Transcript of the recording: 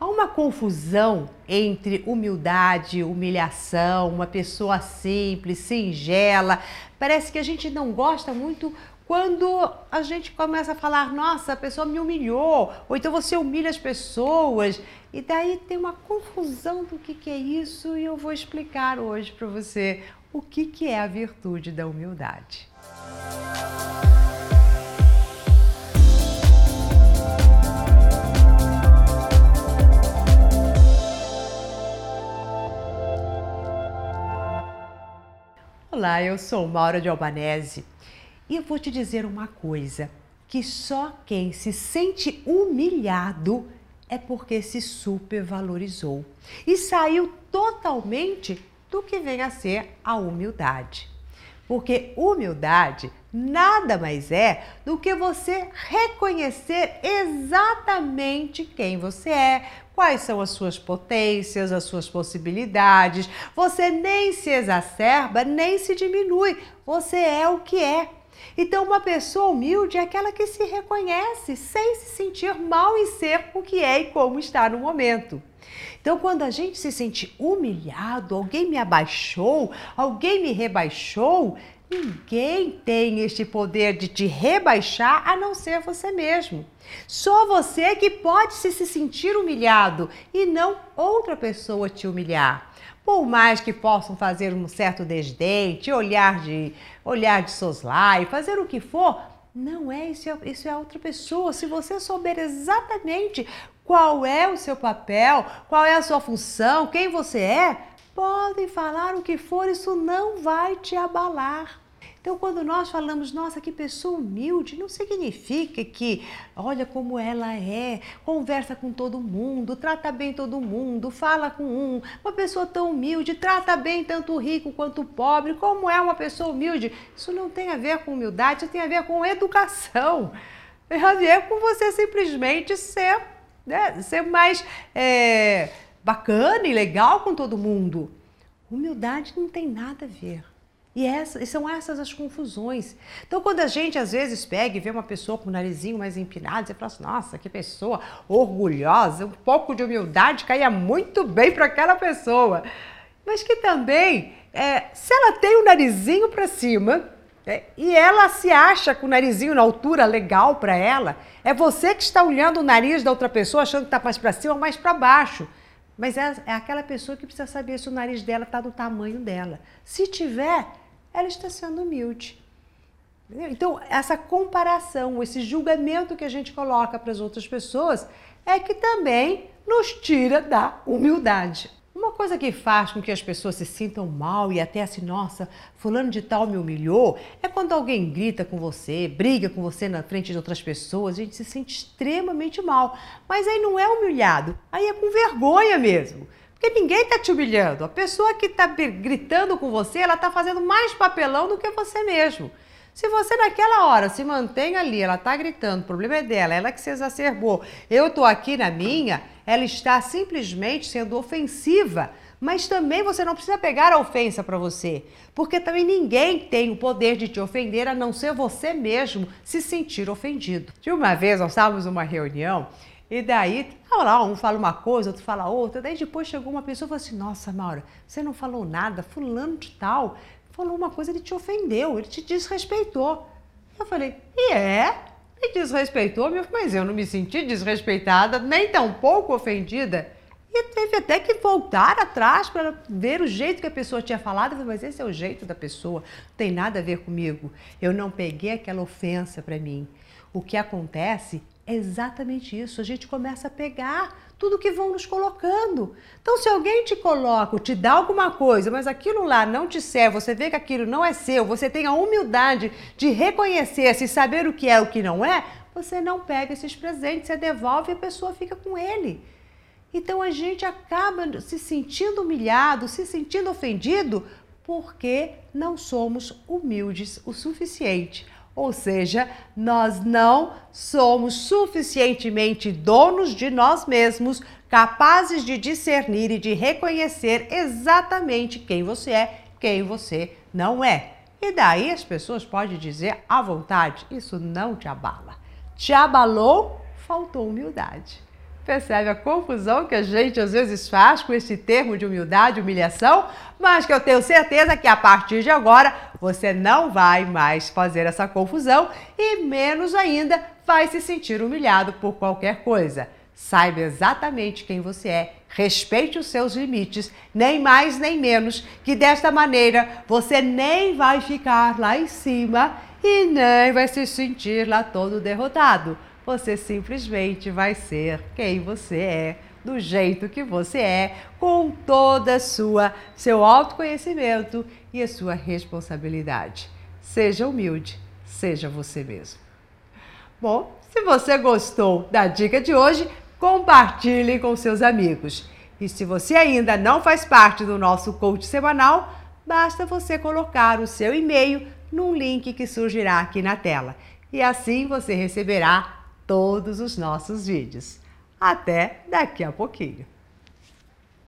Há uma confusão entre humildade, humilhação, uma pessoa simples, singela. Parece que a gente não gosta muito quando a gente começa a falar, nossa, a pessoa me humilhou, ou então você humilha as pessoas. E daí tem uma confusão do que, que é isso e eu vou explicar hoje para você o que, que é a virtude da humildade. Olá, eu sou Maura de Albanese e eu vou te dizer uma coisa: que só quem se sente humilhado é porque se supervalorizou e saiu totalmente do que vem a ser a humildade. Porque humildade nada mais é do que você reconhecer exatamente quem você é, quais são as suas potências, as suas possibilidades. Você nem se exacerba, nem se diminui. Você é o que é. Então, uma pessoa humilde é aquela que se reconhece sem se sentir mal em ser o que é e como está no momento. Então, quando a gente se sente humilhado, alguém me abaixou, alguém me rebaixou, Ninguém tem este poder de te rebaixar a não ser você mesmo. Só você que pode se, se sentir humilhado e não outra pessoa te humilhar. Por mais que possam fazer um certo desdém, te olhar de olhar de soslaio, fazer o que for, não é isso, é isso é outra pessoa. Se você souber exatamente qual é o seu papel, qual é a sua função, quem você é, podem falar o que for, isso não vai te abalar. Então, quando nós falamos, nossa, que pessoa humilde, não significa que, olha como ela é, conversa com todo mundo, trata bem todo mundo, fala com um. Uma pessoa tão humilde, trata bem tanto o rico quanto o pobre. Como é uma pessoa humilde? Isso não tem a ver com humildade, isso tem a ver com educação. Tem a ver com você simplesmente ser, né, ser mais. É, bacana e legal com todo mundo. Humildade não tem nada a ver. E, essa, são essas as confusões. Então, quando a gente às vezes pega e vê uma pessoa com o narizinho mais empinado, você fala assim: nossa, que pessoa orgulhosa, um pouco de humildade caia muito bem para aquela pessoa. Mas que também, é, se ela tem o narizinho para cima é, e ela se acha com o narizinho na altura legal para ela, é você que está olhando o nariz da outra pessoa achando que está mais para cima ou mais para baixo. Mas é, é aquela pessoa que precisa saber se o nariz dela está do tamanho dela. Se tiver, ela está sendo humilde. Então, essa comparação, esse julgamento que a gente coloca para as outras pessoas é que também nos tira da humildade. Coisa que faz com que as pessoas se sintam mal e até assim, nossa, fulano de tal me humilhou, é quando alguém grita com você, briga com você na frente de outras pessoas, a gente se sente extremamente mal. Mas aí não é humilhado, aí é com vergonha mesmo. Porque ninguém está te humilhando. A pessoa que está gritando com você, ela está fazendo mais papelão do que você mesmo. Se você naquela hora se mantém ali, ela está gritando, o problema é dela, ela que se exacerbou. Eu estou aqui na minha, ela está simplesmente sendo ofensiva. Mas também você não precisa pegar a ofensa para você, porque também ninguém tem o poder de te ofender a não ser você mesmo se sentir ofendido. De uma vez nós estávamos numa reunião e daí, lá, um fala uma coisa, outro fala outra. Daí depois chegou uma pessoa e falou assim: Nossa, Maura, você não falou nada, fulano de tal falou uma coisa, ele te ofendeu, ele te desrespeitou. Eu falei, e é? Me desrespeitou, mas eu não me senti desrespeitada, nem tão pouco ofendida. E teve até que voltar atrás para ver o jeito que a pessoa tinha falado. Falei, mas esse é o jeito da pessoa, não tem nada a ver comigo. Eu não peguei aquela ofensa para mim. O que acontece é exatamente isso. A gente começa a pegar tudo que vão nos colocando. Então, se alguém te coloca, te dá alguma coisa, mas aquilo lá não te serve, você vê que aquilo não é seu, você tem a humildade de reconhecer-se e saber o que é e o que não é, você não pega esses presentes, você devolve e a pessoa fica com ele. Então a gente acaba se sentindo humilhado, se sentindo ofendido, porque não somos humildes o suficiente ou seja, nós não somos suficientemente donos de nós mesmos, capazes de discernir e de reconhecer exatamente quem você é, quem você não é. E daí as pessoas podem dizer à vontade: isso não te abala. Te abalou, faltou humildade. Percebe a confusão que a gente às vezes faz com esse termo de humildade, humilhação? Mas que eu tenho certeza que a partir de agora você não vai mais fazer essa confusão e menos ainda vai se sentir humilhado por qualquer coisa. Saiba exatamente quem você é, respeite os seus limites, nem mais nem menos, que desta maneira você nem vai ficar lá em cima e nem vai se sentir lá todo derrotado você simplesmente vai ser quem você é, do jeito que você é, com toda a sua seu autoconhecimento e a sua responsabilidade. Seja humilde, seja você mesmo. Bom, se você gostou da dica de hoje, compartilhe com seus amigos. E se você ainda não faz parte do nosso coach semanal, basta você colocar o seu e-mail num link que surgirá aqui na tela. E assim você receberá todos os nossos vídeos. Até daqui a pouquinho!